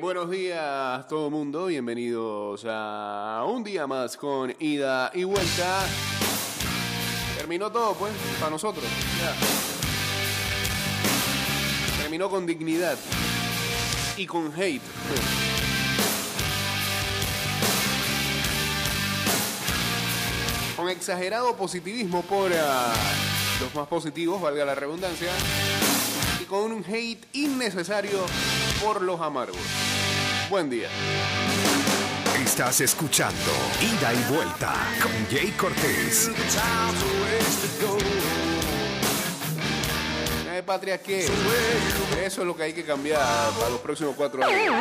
buenos días todo mundo, bienvenidos a un día más con ida y vuelta. Terminó todo pues, para nosotros. Terminó con dignidad y con hate. Con exagerado positivismo por ah, los más positivos, valga la redundancia, y con un hate innecesario por los amargos. Buen día. Estás escuchando Ida y Vuelta con Jay Cortés. Eh, patria, ¿qué? Eso es lo que hay que cambiar para los próximos cuatro años.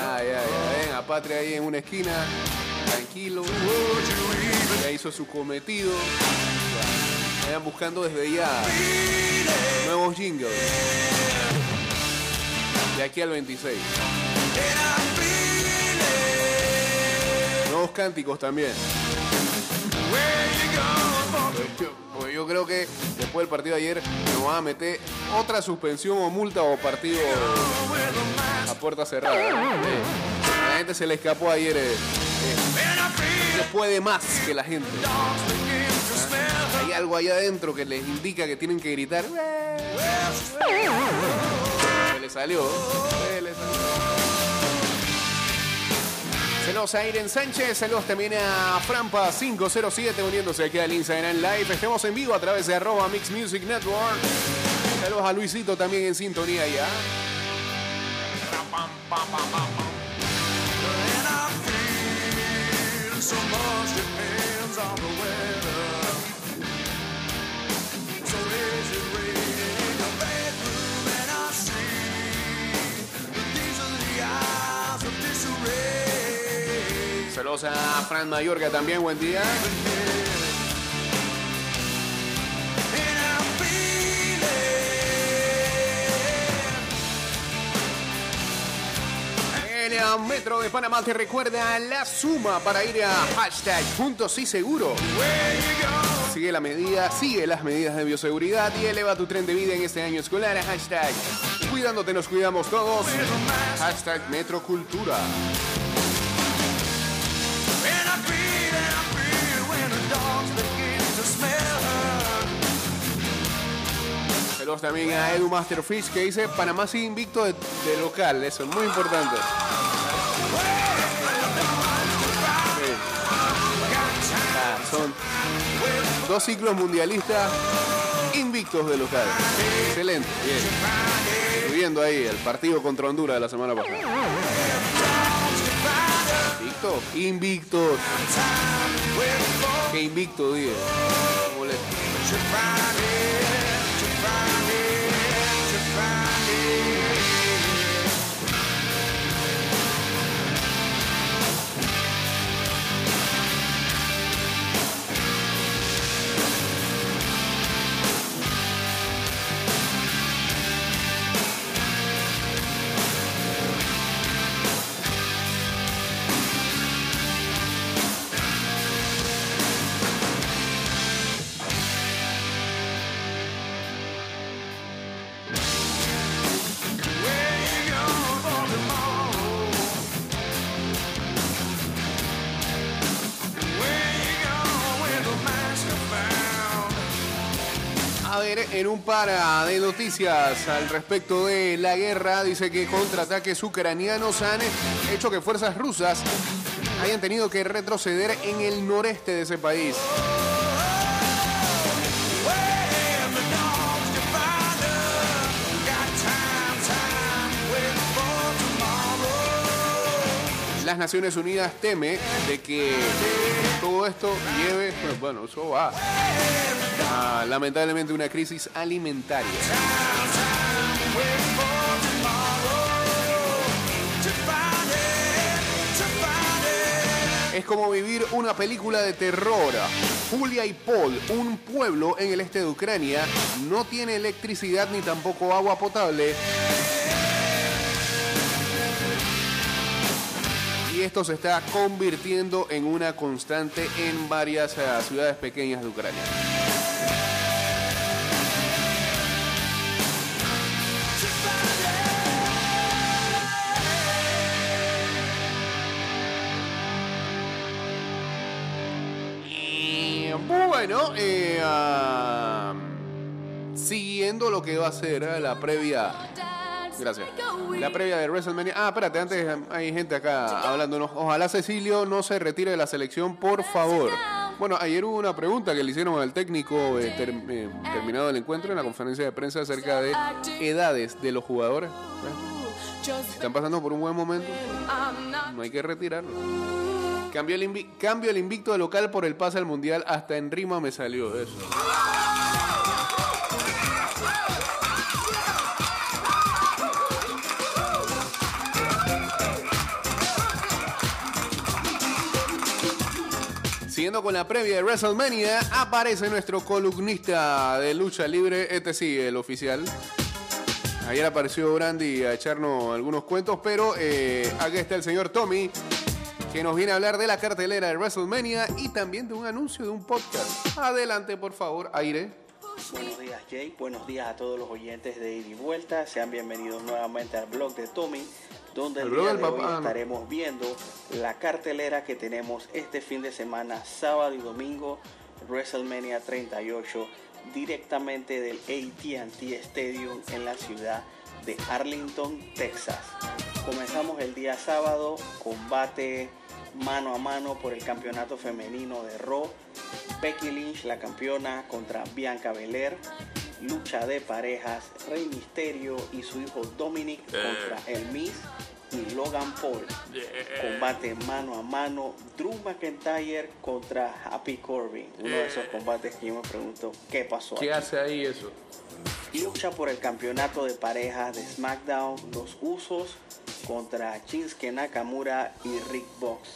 Ya, ya, ya. Ven a Patria ahí en una esquina, tranquilo. Ya hizo su cometido. Ya. Vayan buscando desde ya nuevos jingles. De aquí al 26. Nuevos cánticos también. Pues yo, yo creo que después del partido de ayer nos van a meter otra suspensión o multa o partido a puerta cerrada. La gente se le escapó ayer. eh, eh, se puede más que la gente. Hay algo allá adentro que les indica que tienen que gritar. Le salió. Se le salió. Saludos a Irene Sánchez, saludos también a Frampa507 uniéndose aquí al Instagram Live. Estemos en vivo a través de arroba Mix Music Network. Saludos a Luisito también en sintonía ya. Saludos a Fran Mayorga también, buen día. El Metro de Panamá te recuerda la suma para ir a hashtag puntos y seguro. Sigue la medida, sigue las medidas de bioseguridad y eleva tu tren de vida en este año escolar. Hashtag cuidándote nos cuidamos todos. Hashtag Metrocultura. También a Edu Masterfish que dice Panamá sigue invicto de, local, eso es muy importante. Ah, son dos ciclos mundialistas invictos de local. Excelente, bien. Subiendo ahí el partido contra Honduras de la semana pasada. ¿Invicto? Invictos. ¿Qué invicto? Molesto. En un par de noticias al respecto de la guerra, dice que contraataques ucranianos han hecho que fuerzas rusas hayan tenido que retroceder en el noreste de ese país. Las Naciones Unidas teme de que todo esto lleve, pues, bueno, eso va a lamentablemente una crisis alimentaria. Es como vivir una película de terror. Julia y Paul, un pueblo en el este de Ucrania, no tiene electricidad ni tampoco agua potable. y esto se está convirtiendo en una constante en varias eh, ciudades pequeñas de Ucrania. Pues, bueno, eh, ah, siguiendo lo que va a ser eh, la previa Gracias. La previa de WrestleMania. Ah, espérate, antes hay gente acá hablándonos. Ojalá Cecilio no se retire de la selección, por favor. Bueno, ayer hubo una pregunta que le hicieron al técnico eh, ter- eh, terminado el encuentro en la conferencia de prensa acerca de edades de los jugadores. Están pasando por un buen momento. No hay que retirarlo. Cambio el, invi- cambio el invicto de local por el pase al mundial. Hasta en rima me salió eso. Siguiendo con la previa de WrestleMania, aparece nuestro columnista de lucha libre, este sí, el oficial. Ayer apareció Brandy a echarnos algunos cuentos, pero eh, aquí está el señor Tommy, que nos viene a hablar de la cartelera de WrestleMania y también de un anuncio de un podcast. Adelante, por favor, aire. Buenos días Jay, buenos días a todos los oyentes de Ida y Vuelta, sean bienvenidos nuevamente al blog de Tommy, donde ¿El día del de hoy estaremos viendo la cartelera que tenemos este fin de semana, sábado y domingo, WrestleMania 38, directamente del AT&T Stadium en la ciudad de Arlington, Texas. Comenzamos el día sábado, combate mano a mano por el campeonato femenino de Raw. Becky Lynch, la campeona, contra Bianca Belair. Lucha de parejas, Rey Misterio y su hijo Dominic contra el Miz y Logan Paul. Combate mano a mano, Drew McIntyre contra Happy Corbin. Uno de esos combates que yo me pregunto, ¿qué pasó? ¿Qué aquí? hace ahí eso? Lucha por el campeonato de parejas de SmackDown, los Usos contra Shinsuke Nakamura y Rick Box.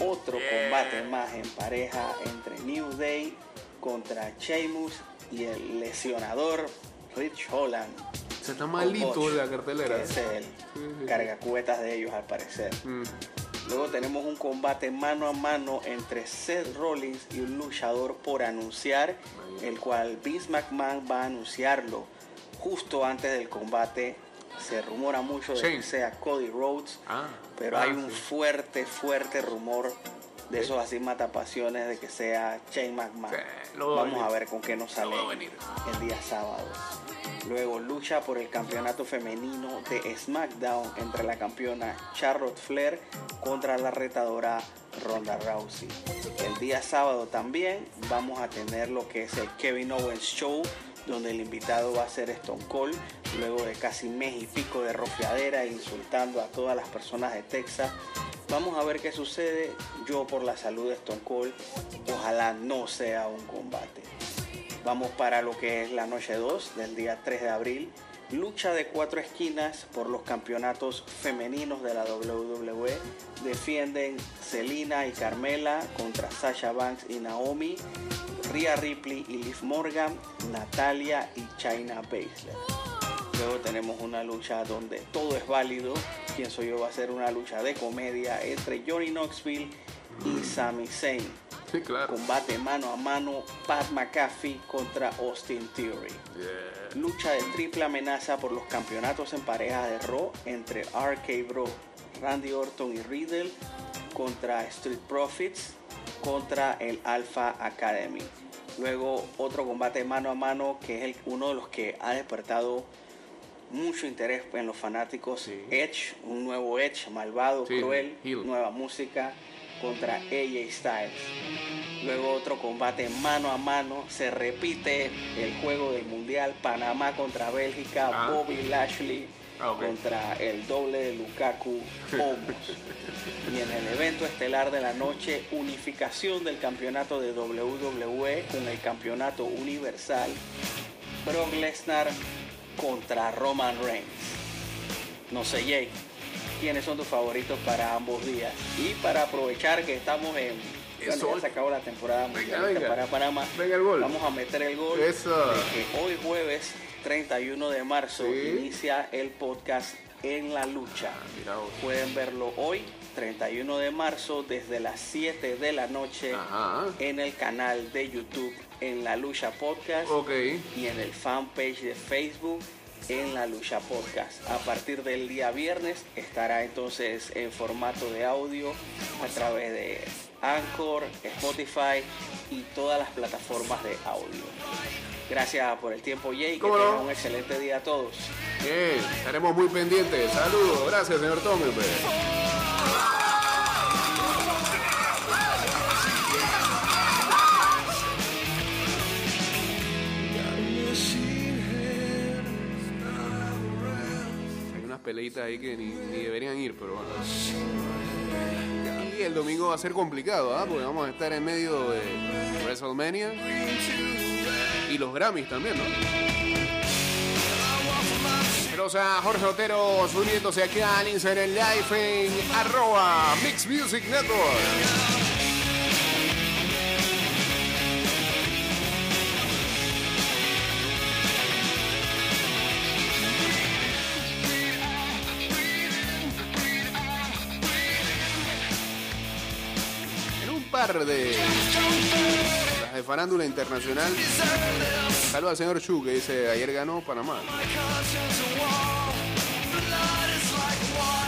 Otro combate más en pareja entre New Day contra Sheamus y el lesionador Rich Holland. Se está malito Bosch, la cartelera. es sí. cargacubetas de ellos al parecer. Mm. Luego tenemos un combate mano a mano entre Seth Rollins y un luchador por anunciar, el cual Vince McMahon va a anunciarlo justo antes del combate. Se rumora mucho de que sea Cody Rhodes, Ah, pero ah, hay un sí. fuerte, fuerte rumor de esos así matapasiones de que sea Shane McMahon. Sí, lo va a Vamos a ver con qué nos sale el día sábado. Luego lucha por el campeonato femenino de SmackDown entre la campeona Charlotte Flair contra la retadora Ronda Rousey. El día sábado también vamos a tener lo que es el Kevin Owens Show, donde el invitado va a ser Stone Cold, luego de casi mes y pico de rofeadera e insultando a todas las personas de Texas. Vamos a ver qué sucede. Yo por la salud de Stone Cold, ojalá no sea un combate. Vamos para lo que es la noche 2 del día 3 de abril. Lucha de cuatro esquinas por los campeonatos femeninos de la WWE. Defienden Selina y Carmela contra Sasha Banks y Naomi. Rhea Ripley y Liv Morgan. Natalia y China Baszler. Luego tenemos una lucha donde todo es válido. Pienso yo va a ser una lucha de comedia entre Johnny Knoxville y Sami Zayn. Sí, claro. Combate mano a mano Pat McAfee contra Austin Theory. Yeah. Lucha de triple amenaza por los campeonatos en pareja de Raw entre RK Bro, Randy Orton y Riddle contra Street Profits contra el Alpha Academy. Luego otro combate mano a mano que es el- uno de los que ha despertado mucho interés en los fanáticos. Sí. Edge, un nuevo Edge, malvado, Sí, cruel, nueva música contra AJ Styles. Luego otro combate mano a mano. Se repite el juego del Mundial. Panamá contra Bélgica. Ah. Bobby Lashley Ah, contra el doble de Lukaku. Homos. y en el evento estelar de la noche, unificación del campeonato de WWE con el campeonato universal. Brock Lesnar contra Roman Reigns. No sé, Jake, ¿quiénes son tus favoritos para ambos días? Y para aprovechar que estamos en... Bueno, ya se acabó la temporada Venga, mundialista venga. para Panamá. Venga el gol. Vamos a meter el gol. Eso. que hoy jueves 31 de marzo Sí. inicia el podcast En la Lucha. Vos. Pueden verlo hoy, 31 de marzo, desde las 7 de la noche Ajá. en el canal de YouTube En la Lucha Podcast y en el fanpage de Facebook en la lucha podcast. A partir del día viernes estará entonces en formato de audio a través de Anchor, Spotify y todas las plataformas de audio. Gracias por el tiempo, Jay. Que ¿Cómo no? tengan un excelente día a todos. Bien, estaremos muy pendientes. Saludos, gracias, señor Tómeme. Peleitas ahí que ni, deberían ir, pero bueno. Y el domingo va a ser complicado, ¿ah? Porque vamos a estar en medio de WrestleMania y los Grammys también, ¿no? Saludos a Jorge Otero uniéndose aquí al Instagram Live en arroba Mix Music Network. En un par de las de farándula internacional. Saludos al señor Chu que dice ayer ganó Panamá.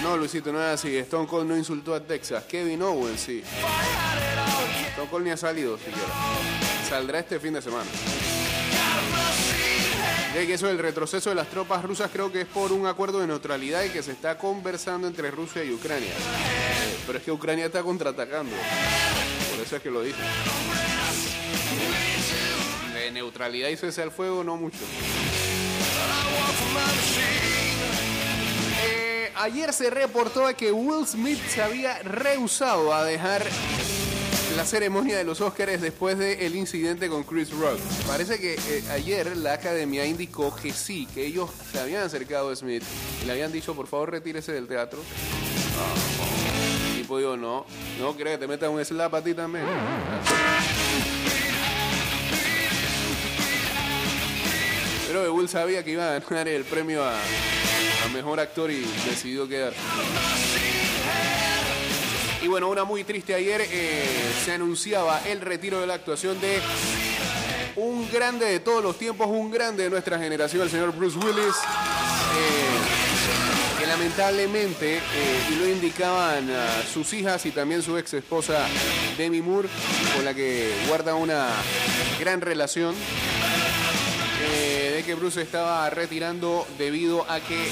No, Luisito, no es así. Stone Cold no insultó a Texas. Kevin Owens, sí. Stone Cold ni ha salido siquiera. Saldrá este fin de semana. Ya que eso del retroceso de las tropas rusas creo que es por un acuerdo de neutralidad y que se está conversando entre Rusia y Ucrania. Pero es que Ucrania está contraatacando. Que lo dice. De neutralidad y cese al fuego no mucho. Eh, ayer se reportó que Will Smith se había rehusado a dejar la ceremonia de los Oscars después del incidente con Chris Rock. Parece que eh, ayer la academia indicó que sí, que ellos se habían acercado a Smith y le habían dicho, por favor, retírese del teatro. Tipo no, no quiero que te metan un slap a ti también. Pero Will sabía que iba a ganar el premio a, mejor actor y decidió quedar. Y bueno, una muy triste ayer eh, se anunciaba el retiro de la actuación de un grande de todos los tiempos, un grande de nuestra generación, el señor Bruce Willis, lamentablemente, eh, y lo indicaban ah, sus hijas y también su ex esposa Demi Moore, con la que guarda una gran relación, eh, de que Bruce estaba retirando debido a que eh,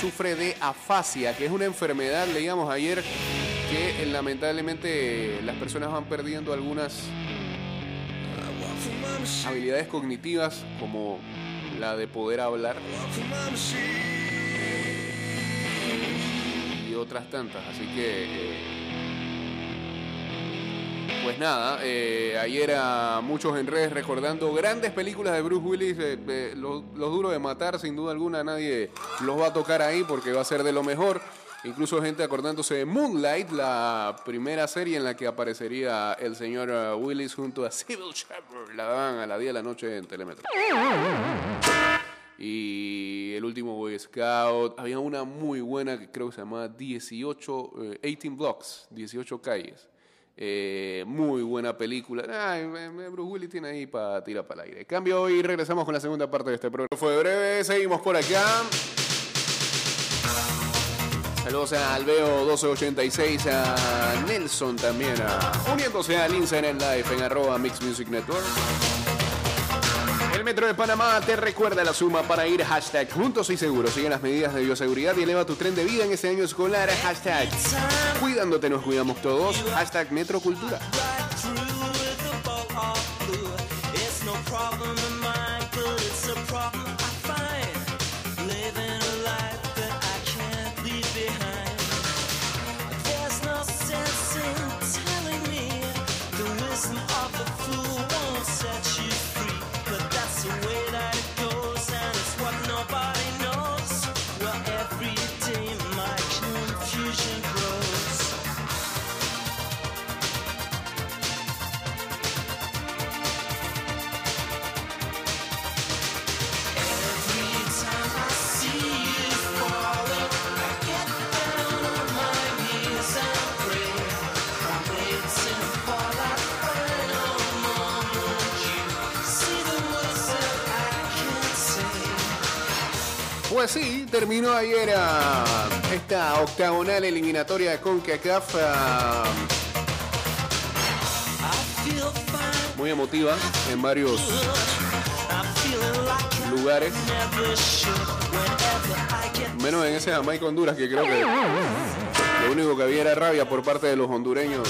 sufre de afasia, que es una enfermedad, leíamos ayer, que lamentablemente las personas van perdiendo algunas habilidades cognitivas como la de poder hablar otras tantas. Así que, eh, pues nada, eh, ayer a muchos en redes recordando grandes películas de Bruce Willis, eh, eh, los, los duros de matar, sin duda alguna, nadie los va a tocar ahí porque va a ser de lo mejor. Incluso gente acordándose de Moonlight, la primera serie en la que aparecería el señor Willis junto a Sybil Shepherd. La daban a las 10 de la noche en Telemetro. Y el último Boy Scout. Había una muy buena que creo que se llamaba 18, eh, 18 Blocks, 18 calles. Eh, muy buena película. Ay, Bruce Willis tiene ahí para tirar para el aire. Cambio y regresamos con la segunda parte de este programa. Fue breve, seguimos por acá. Saludos a Alveo 1286, a Nelson también, a, uniéndose al Instagram Live en arroba Mix Music Network. Metro de Panamá te recuerda la suma para ir hashtag juntos y seguros. Sigue las medidas de bioseguridad y eleva tu tren de vida en este año escolar. Hashtag cuidándote nos cuidamos todos. Hashtag Metro pues sí, terminó ayer ah, esta octagonal eliminatoria de CONCACAF. fine. muy emotiva en varios lugares. Menos en ese Jamaica Honduras que creo que lo único que había era rabia por parte de los hondureños.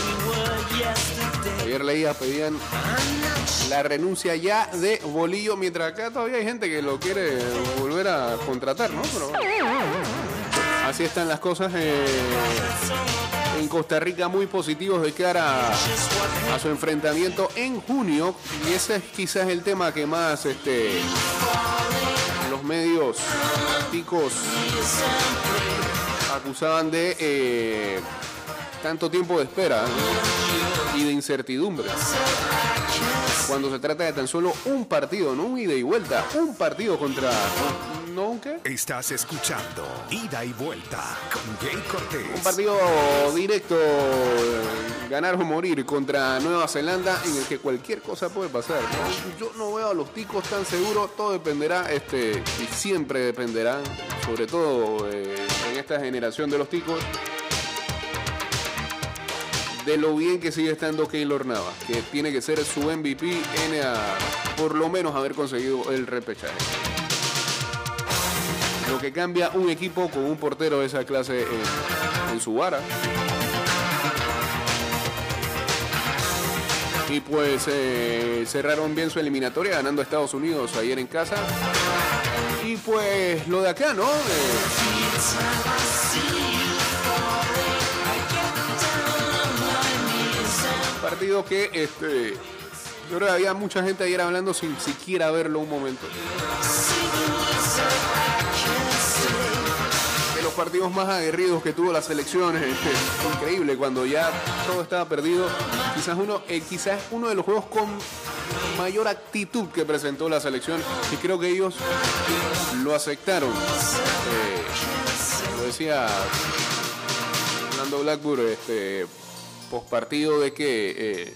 Ayer leía, pedían la renuncia ya de Bolillo, mientras acá todavía hay gente que lo quiere volver a contratar, ¿no? Así están las cosas eh, en Costa Rica, muy positivos de cara a, a su enfrentamiento en junio. Y ese es quizás el tema que más este, los medios ticos acusaban de eh, tanto tiempo de espera ¿no? y de incertidumbre. Cuando se trata de tan solo un partido, no un ida y vuelta, un partido contra. ¿No un qué? Estás escuchando Ida y Vuelta con Jay Cortés. Un partido directo, eh, ganar o morir contra Nueva Zelanda, en el que cualquier cosa puede pasar. ¿no? Yo no veo a los ticos tan seguros, todo dependerá, este, y siempre dependerá, sobre todo eh, en esta generación de los ticos, de lo bien que sigue estando Keylor Navas, que tiene que ser su MVP en a, por lo menos haber conseguido el repechaje. Lo que cambia un equipo con un portero de esa clase en, su vara. Y pues eh, cerraron bien su eliminatoria ganando a Estados Unidos ayer en casa. Y pues lo de acá, ¿no? Eh, partido que este, yo creo que había mucha gente ayer hablando sin siquiera verlo un momento. De los partidos más aguerridos que tuvo la selección, este, increíble, cuando ya todo estaba perdido. Quizás uno, eh, quizás uno de los juegos con mayor actitud que presentó la selección y creo que ellos lo aceptaron. Eh, lo decía Blackburn, este, post partido de que eh,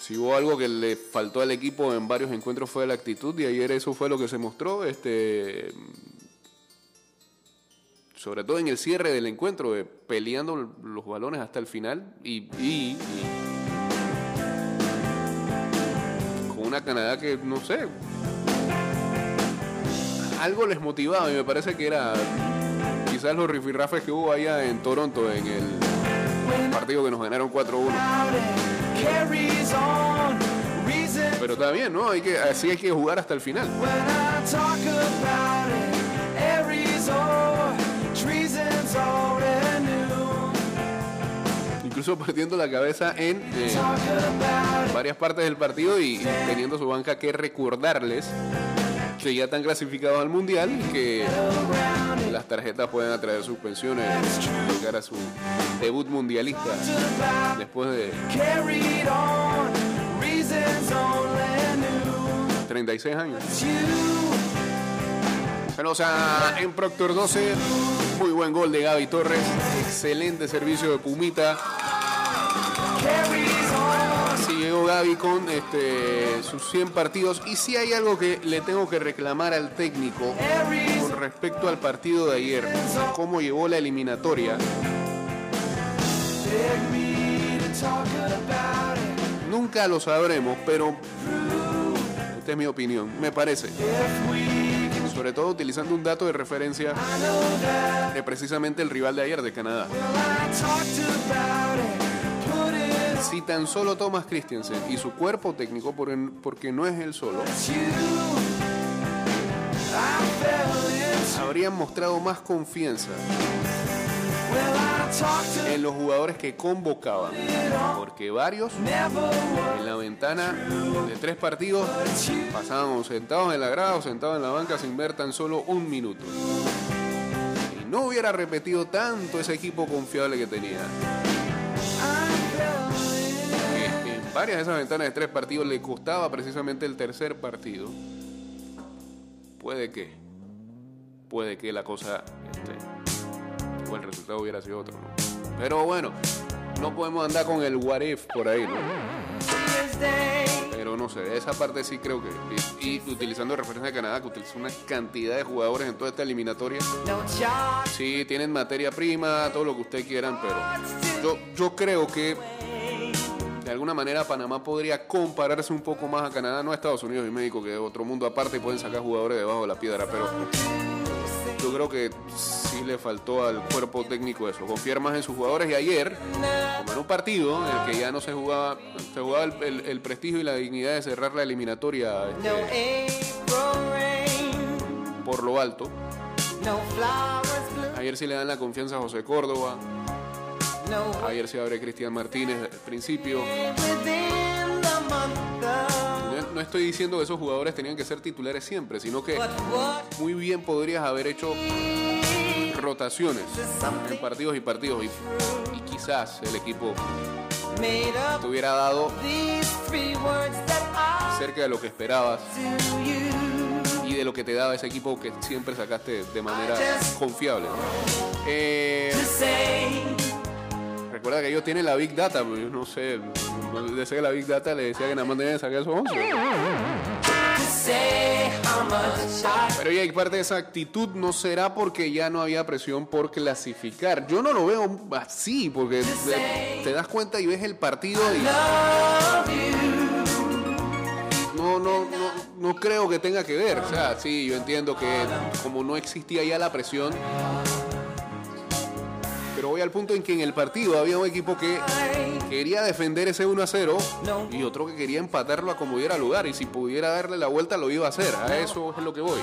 si hubo algo que le faltó al equipo en varios encuentros fue la actitud y ayer eso fue lo que se mostró, este, sobre todo en el cierre del encuentro, eh, peleando los balones hasta el final y, y- y con una Canadá que no sé, algo les motivaba y me parece que era quizás los rifirrafes que hubo allá en Toronto en el partido que nos ganaron 4-1. carries on. Reason Pero está bien, ¿no? Hay que, así hay que jugar hasta el final. Incluso perdiendo la cabeza en eh, varias partes del partido y teniendo su banca que recordarles que ya están clasificados al Mundial que las tarjetas pueden atraer suspensiones cara a su debut mundialista después de Carried on. Reasons only new. 36 años. Bueno, o sea, en Proctor 12, muy buen gol de Gaby Torres, excelente servicio de Pumita. Gaby con este, sus 100 partidos. Y si hay algo que le tengo que reclamar al técnico con respecto al partido de ayer, cómo llevó la eliminatoria. Nunca lo sabremos, pero esta es mi opinión, me parece. Sobre todo utilizando un dato de referencia de precisamente el rival de ayer de Canadá. Si tan solo Thomas Christensen y su cuerpo técnico, por- porque no es él solo, habrían mostrado más confianza en los jugadores que convocaban. Porque varios en la ventana de tres partidos pasábamos sentados en la grada o sentados en la banca sin ver tan solo un minuto. Y no hubiera repetido tanto ese equipo confiable que tenía. Varias de esas ventanas de tres partidos le costaba precisamente el tercer partido. Puede que, puede que la cosa, este, o el resultado hubiera sido otro, ¿no? Pero bueno, no podemos andar con el what if por ahí, ¿no? Pero no sé, esa parte sí creo que. Y, utilizando referencia a Canadá, que utiliza una cantidad de jugadores en toda esta eliminatoria. Sí, tienen materia prima, todo lo que ustedes quieran, pero yo, yo creo que alguna manera Panamá podría compararse un poco más a Canadá, no a Estados Unidos y México, que es otro mundo aparte y pueden sacar jugadores debajo de la piedra, pero yo creo que sí le faltó al cuerpo técnico eso, confiar más en sus jugadores. Y ayer, como en un partido en el que ya no se jugaba, se jugaba el, el- el prestigio y la dignidad de cerrar la eliminatoria este, por lo alto. Ayer sí le dan la confianza a José Córdoba, ayer se abre Cristian Martínez al principio. No, estoy diciendo que esos jugadores tenían que ser titulares siempre, sino que muy bien podrías haber hecho rotaciones en partidos y partidos y, y quizás el equipo te hubiera dado cerca de lo que esperabas y de lo que te daba ese equipo que siempre sacaste de manera confiable. Eh, recuerda que ellos tienen la Big Data, pero yo no sé, no decía que la Big Data le decía que nada más tenían que sacar esos 11. Pero ya parte de esa actitud no será porque ya no había presión por clasificar. Yo no lo veo así, porque te, te das cuenta y ves el partido y no, no, no, no creo que tenga que ver. O sea, sí, yo entiendo que como no existía ya la presión. Pero voy al punto en que en el partido había un equipo que quería defender ese 1 a 0 y otro que quería empatarlo a como diera lugar. Y si pudiera darle la vuelta lo iba a hacer. A eso es lo que voy.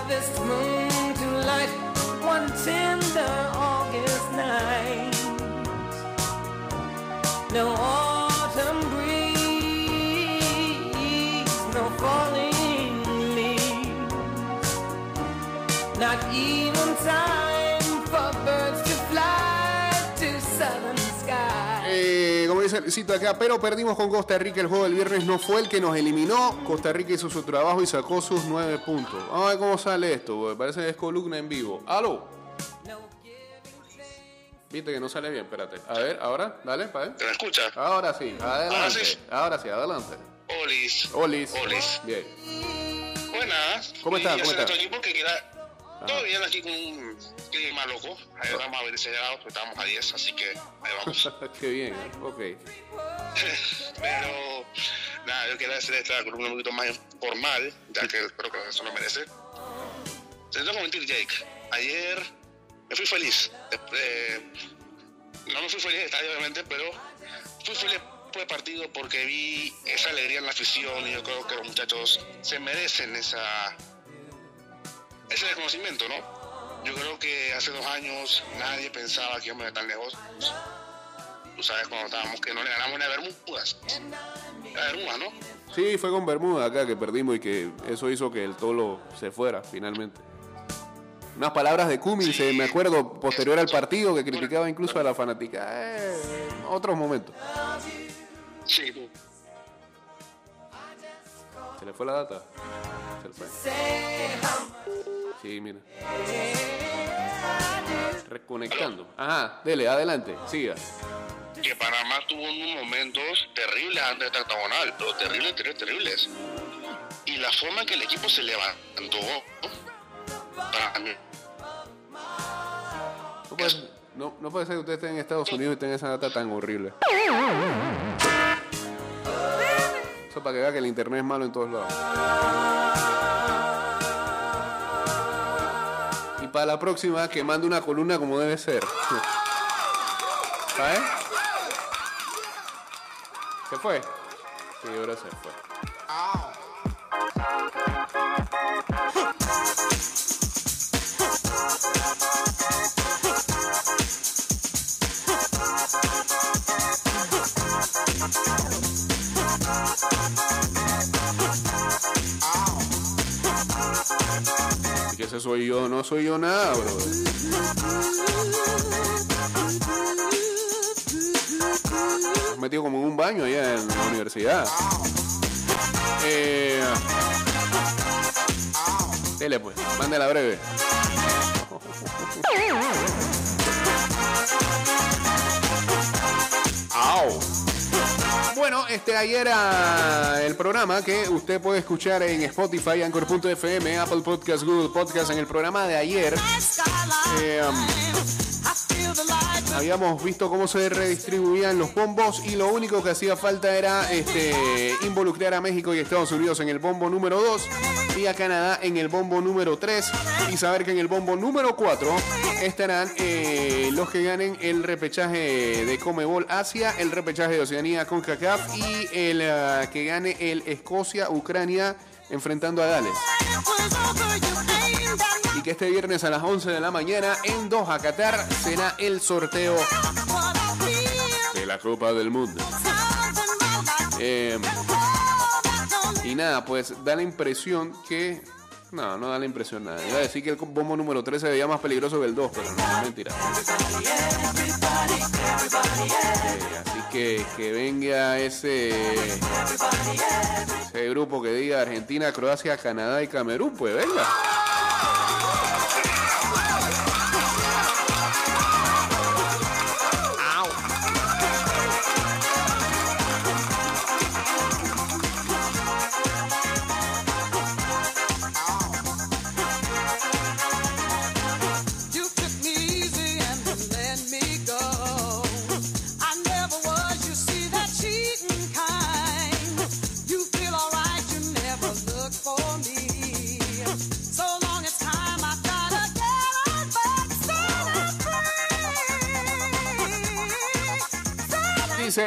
Not even Acá, pero perdimos con Costa Rica. El juego del viernes no fue el que nos eliminó. Costa Rica hizo su trabajo y sacó sus nueve puntos. Vamos a ver cómo sale esto. porque Parece que es columna en vivo. ¡Aló! Viste que no sale bien, espérate. A ver, ahora, dale, para ver. ¿Te me escucha? Ahora sí, adelante. sí. Ahora sí, adelante. Olis. Olis. Olis. Bien. Buenas. ¿Cómo estás? ¿Cómo estás? Todo bien aquí con un clima loco. Ahí vamos a ver ese grado, pues estamos a 10, así que ahí vamos. Qué bien, ok. Pero nada, yo quería hacer esta columna un poquito más formal, ya que creo que eso lo merece. Te tengo que mentir, Jake. Ayer me fui feliz. Eh, no me fui feliz de estadio, obviamente, pero fui feliz por el partido porque vi esa alegría en la afición y yo creo que los muchachos se merecen esa ese reconocimiento, ¿no? Yo creo que hace dos años nadie pensaba que íbamos a tan lejos. Tú sabes, cuando estábamos que no le ganamos ni a Bermudas. A Bermudas, ¿no? Sí, fue con Bermuda acá que perdimos y que eso hizo que el tolo se fuera finalmente. Unas palabras de Cummings, Sí. eh, me acuerdo, posterior al partido, que criticaba incluso a la fanática. Eh, otros momentos. Sí. ¿Se le fue la data? Se le fue. Sí, mira. Reconectando. Ajá, dele, adelante, siga. Que Panamá tuvo unos momentos terribles antes de octagonal, pero terribles, terribles, terribles. Y la forma en que el equipo se levantó, para mí, No puede, no, no puede ser que usted esté en Estados Unidos y tenga esa data tan horrible. Eso para que vea que el internet es malo en todos lados. Para la próxima, que mande una columna como debe ser. ¿Sabes? ¿Se fue? Sí, ahora se fue. Soy yo, no soy yo nada, bro. Metido como en un baño allá en la universidad. Eh, dele pues, mándela breve. Bueno, este ayer ah, el programa que usted puede escuchar en Spotify, Anchor.fm, Apple Podcast, Google Podcast, en el programa de ayer. eh, Habíamos visto cómo se redistribuían los bombos y lo único que hacía falta era este, involucrar a México y Estados Unidos en el bombo número 2 y a Canadá en el bombo número 3 y saber que en el bombo número 4 estarán eh, los que ganen el repechaje de Comebol Asia, el repechaje de Oceanía con CACAF y el ah, que gane el Escocia-Ucrania enfrentando a Gales. Y que este viernes a las 11 de la mañana en Doha, Qatar, será el sorteo de la Copa del Mundo. Eh, y nada, pues da la impresión que. No, no da la impresión nada. Iba a decir que el bombo número 3 se veía más peligroso que el 2, pero no es mentira. Eh, así que que venga ese, ese grupo que diga Argentina, Croacia, Canadá y Camerún, pues venga.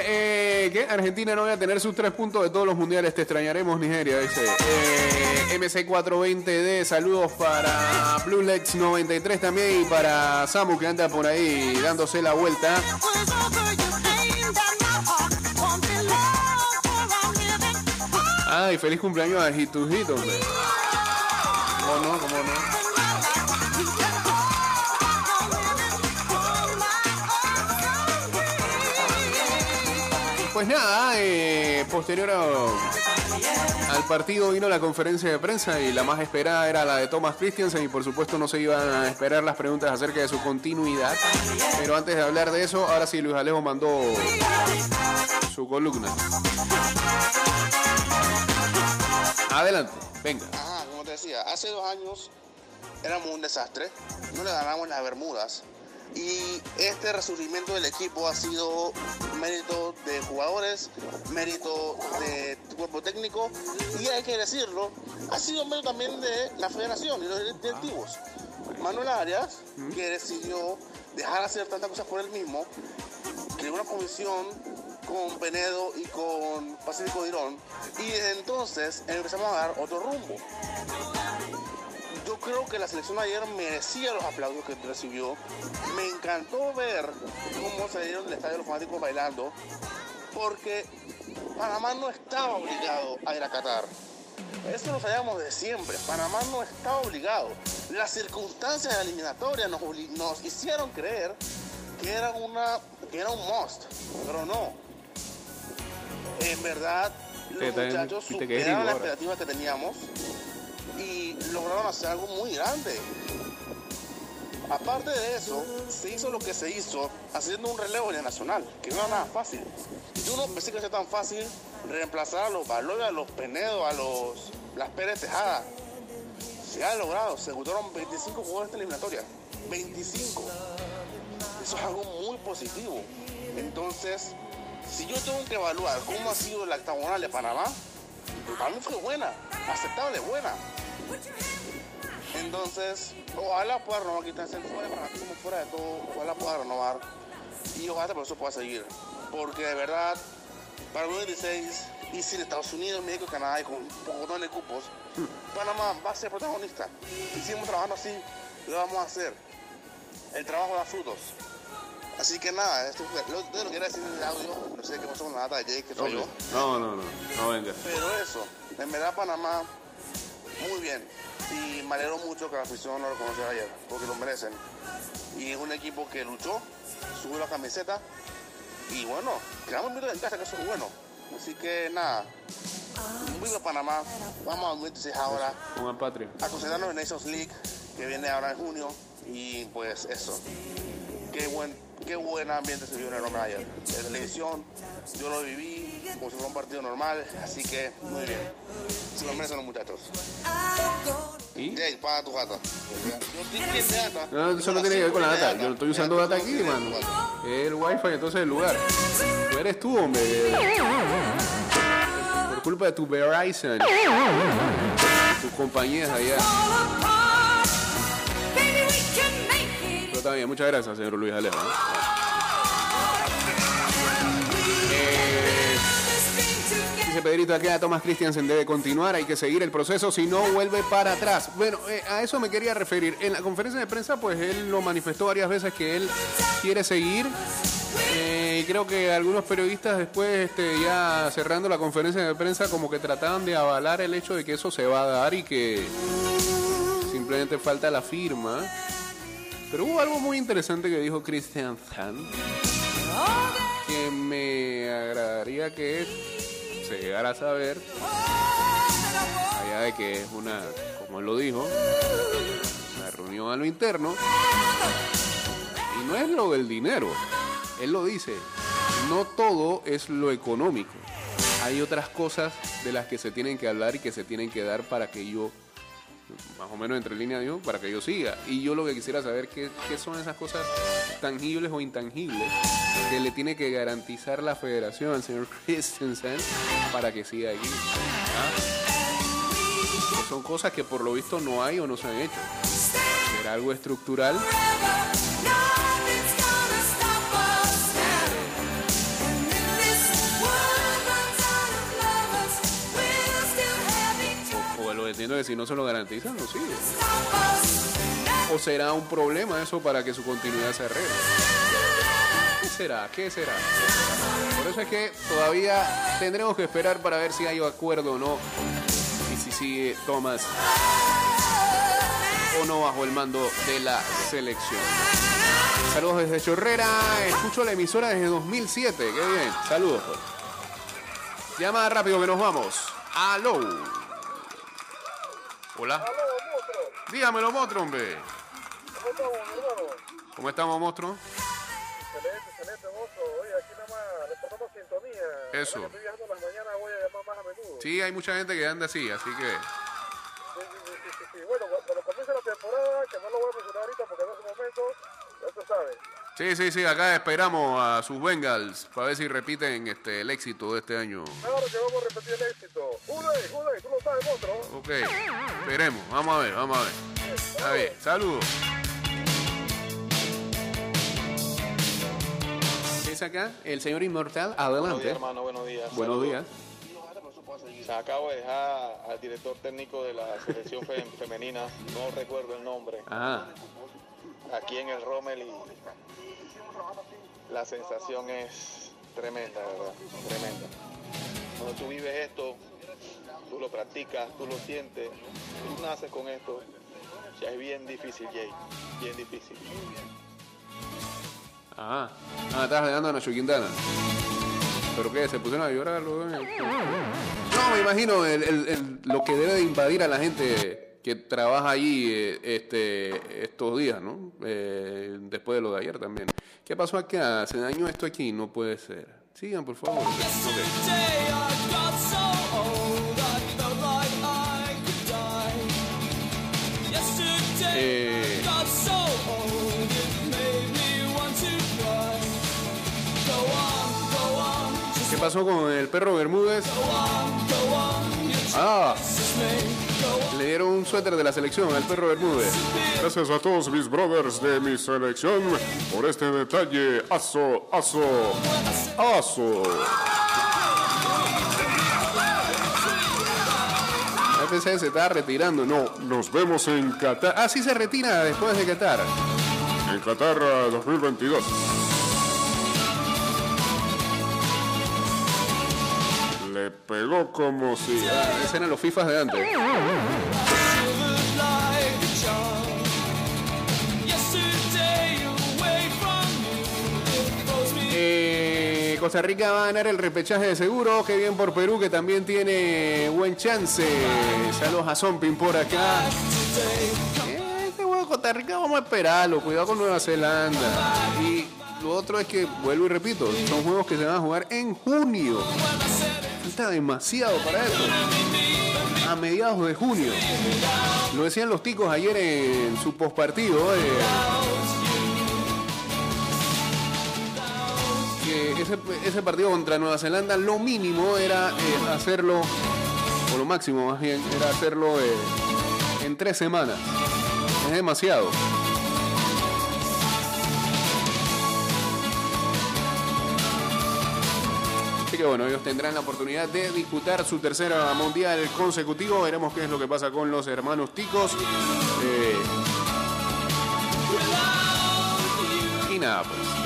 Eh, que Argentina no va a tener sus tres puntos de todos los mundiales. Te extrañaremos, Nigeria. Dice eh, MC420D. Saludos para Blue Legs 93 también. Y para Samu que anda por ahí dándose la vuelta. Ay, feliz cumpleaños a Hitujito, hombre. ¿Cómo no? ¿Cómo no? Pues nada, eh, posterior al partido vino la conferencia de prensa y la más esperada era la de Thomas Christiansen y por supuesto no se iban a esperar las preguntas acerca de su continuidad. Pero antes de hablar de eso, ahora sí Luis Alejo mandó su columna. Adelante, venga. Ajá, como te decía, hace dos años éramos un desastre, no le ganamos las Bermudas y este resurgimiento del equipo ha sido mérito de jugadores, mérito de cuerpo técnico y hay que decirlo, ha sido mérito también de la federación y los directivos. Manuel Arias, que decidió dejar hacer tantas cosas por él mismo, creó una comisión con Penedo y con Pacífico Dirón y desde entonces empezamos a dar otro rumbo. Creo que la selección ayer merecía los aplausos que recibió. Me encantó ver cómo se dieron del estadio los fanáticos bailando, porque Panamá no estaba obligado a ir a Qatar. Eso lo sabíamos de siempre. Panamá no estaba obligado. Las circunstancias de la eliminatoria nos, hicieron creer que era, una, que era un must, pero no. En verdad, los muchachos superaron las expectativas que teníamos y lograron hacer algo muy grande. Aparte de eso, se hizo lo que se hizo haciendo un relevo el nacional, que no era nada fácil. Yo no pensé que sea tan fácil reemplazar a los Baloy, a los Penedo, a los las Pérez Tejada. Se ha logrado, se ejecutaron 25 jugadores de eliminatoria. 25. Eso es algo muy positivo. Entonces, si yo tengo que evaluar cómo ha sido la octagonal de Panamá, para mí fue buena, aceptable, buena. Entonces, ojalá pueda renovar, quitarse fuera de Panamá, como fuera de todo, ojalá pueda renovar y ojalá este proceso pueda seguir. Porque de verdad, para el 2016 y sin Estados Unidos, México Canadá y con un poco de cupos, Panamá va a ser protagonista. Y si seguimos trabajando así, lo vamos a hacer. El trabajo da frutos. Así que nada, esto fue, lo, lo quería decir en el audio, no sé qué pasó con la data de Jake, que soy yo. No, no, no, no venga. Pero eso, en verdad Panamá, muy bien. Y me alegro mucho que la afición lo reconociera ayer, porque lo merecen. Y es un equipo que luchó, subió la camiseta. Y bueno, quedamos muy en casa, que eso es bueno. Así que nada, viva Panamá. Vamos a 2016 ahora el patria. a concentrarnos en Nations League, que viene ahora en junio. Y pues eso. Qué buen, qué buen ambiente se vio en el Roma ayer. En televisión, yo lo viví como si fuera un partido normal, así que muy bien. Se lo merecen los muchachos. ¿Y? Jake, paga tu gata. Yo estoy bien de gata. No, eso no tiene que ver con la data. Yo no estoy usando data aquí, mano. El wifi, entonces el lugar. Tú eres tú, hombre. Por culpa de tu Verizon. Tus compañías allá. Está bien, muchas gracias, señor Luis Alejo. Eh, Dice Pedrito acá, Thomas Christiansen debe continuar, hay que seguir el proceso, si no vuelve para atrás. Bueno, eh, a eso me quería referir. En la conferencia de prensa, pues él lo manifestó varias veces que él quiere seguir. Eh, y creo que algunos periodistas después, este, ya cerrando la conferencia de prensa, como que trataban de avalar el hecho de que eso se va a dar y que simplemente falta la firma. Pero hubo algo muy interesante que dijo Christian Zan, que me agradaría que se llegara a saber, allá de que es una, como él lo dijo, una reunión a lo interno, y no es lo del dinero, él lo dice, no todo es lo económico, hay otras cosas de las que se tienen que hablar y que se tienen que dar para que yo más o menos entre líneas digo, para que yo siga. Y yo lo que quisiera saber qué, qué son esas cosas tangibles o intangibles que le tiene que garantizar la federación al señor Christensen para que siga aquí. ¿Ah? Son cosas que por lo visto no hay o no se han hecho. ¿Será algo estructural? Entiendo que si no se lo garantizan, no sigue. ¿O será un problema eso para que su continuidad se arregle? ¿Qué será? ¿Qué será? Por eso es que todavía tendremos que esperar para ver si hay acuerdo o no. Y si sigue Thomas o no bajo el mando de la selección. Saludos desde Chorrera. Escucho la emisora desde 2007. Qué bien. Saludos. pues. Llama rápido que nos vamos. Aló. Hola. Dígamelo, monstruo, hombre. ¿Cómo estamos, monstruo? Excelente, excelente, mozo. Oye, aquí nada más reportando sintonía. Eso. Estoy viajando las mañanas, voy a llamar más a menudo. Sí, hay mucha gente que anda así, así que... Sí, sí, sí, sí, sí. Bueno, cu- cuando comience la temporada, que no lo voy a mencionar ahorita porque no es momento, ya se sabe. Sí, sí, sí, acá esperamos a sus Bengals para ver si repiten este, el éxito de este año. Claro que vamos a repetir el éxito. Jude, Jude, tú lo sabes, monstruo. Ok, esperemos, vamos a ver, vamos a ver. Está bien, saludos. ¿Qué es acá? El señor Inmortal, Buenos días, adelante. hermano, buenos días. Buenos Saludos. días. Acabo de dejar al director técnico de la selección fe- femenina, no recuerdo el nombre, Ah, aquí en el Rommel y la sensación es tremenda, ¿verdad? Tremenda. Cuando tú vives esto, tú lo practicas, tú lo sientes, tú naces con esto, ya es bien difícil, Jay, bien difícil. ah, ah, Nacho Quintana. ¿Pero qué? ¿Se pusieron a llorar? No, me imagino el- el- el- lo que debe de invadir a la gente que trabaja allí eh, este, estos días, ¿no? Eh, después de lo de ayer también. ¿Qué pasó acá? ¿Se dañó esto aquí? No puede ser. Sigan, por favor. Ok. Eh, ¿Qué pasó con el perro Bermúdez? Ah, le dieron un suéter de la selección al perro Bermúdez. Gracias a todos mis brothers de mi selección por este detalle. Aso, aso, aso. FCS se está retirando. No, Nos vemos en Qatar, Ah, sí se retira después de Qatar. en Qatar ah, 2022. Pegó como si... Esos eran los FIFAs de antes. Eh, Costa Rica va a ganar el repechaje de seguro. Qué bien por Perú, que también tiene buen chance. Saludos a Zompin por acá. Eh, Este huevo no, Costa Rica vamos a esperarlo, cuidado con Nueva Zelanda. Y lo otro es que, vuelvo y repito, son juegos que se van a jugar en junio. Falta demasiado para eso. A mediados de junio. Lo decían los ticos ayer en su postpartido. eh, que ese, partido contra Nueva Zelanda lo mínimo era eh, hacerlo, o lo máximo más bien, era hacerlo eh, en tres semanas. Es demasiado. Bueno, ellos tendrán la oportunidad de disputar su tercera mundial consecutivo. Veremos qué es lo que pasa con los hermanos ticos. Eh, y nada, pues.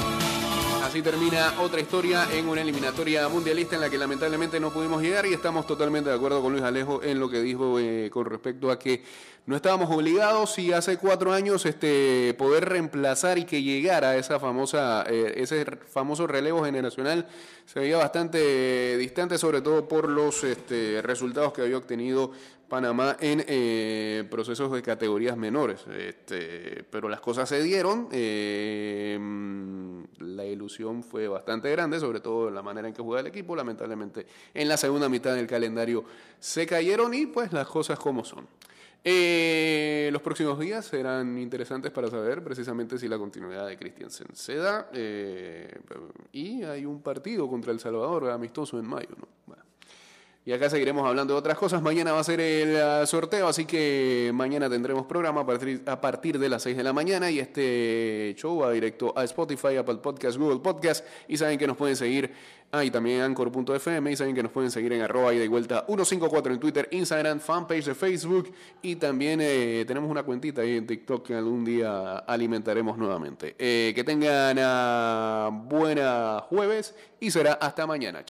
Así termina otra historia en una eliminatoria mundialista en la que lamentablemente no pudimos llegar y estamos totalmente de acuerdo con Luis Alejo en lo que dijo eh, con respecto a que no estábamos obligados y hace cuatro años este, poder reemplazar y que llegara esa famosa, eh, ese famoso relevo generacional se veía bastante distante, sobre todo por los este, resultados que había obtenido Panamá en eh, procesos de categorías menores. Este, pero las cosas se dieron. eh, mm, la ilusión fue bastante grande, sobre todo la manera en que jugaba el equipo. Lamentablemente, en la segunda mitad del calendario se cayeron y pues las cosas como son. Eh, los próximos días serán interesantes para saber precisamente si la continuidad de Christiansen se da. y hay un partido contra El Salvador amistoso en mayo. ¿no? Bueno. Y acá seguiremos hablando de otras cosas. Mañana va a ser el ah, sorteo, así que mañana tendremos programa a partir, a partir de las 6 de la mañana. Y este show va directo a Spotify, Apple Podcast, Google Podcast. Y saben que nos pueden seguir, ah, y también Anchor.fm. Y saben que nos pueden seguir en arroba y de vuelta 154 en Twitter, Instagram, fanpage de Facebook. Y también eh, tenemos una cuentita ahí en TikTok que algún día alimentaremos nuevamente. Eh, que tengan ah, buena jueves y será hasta mañana.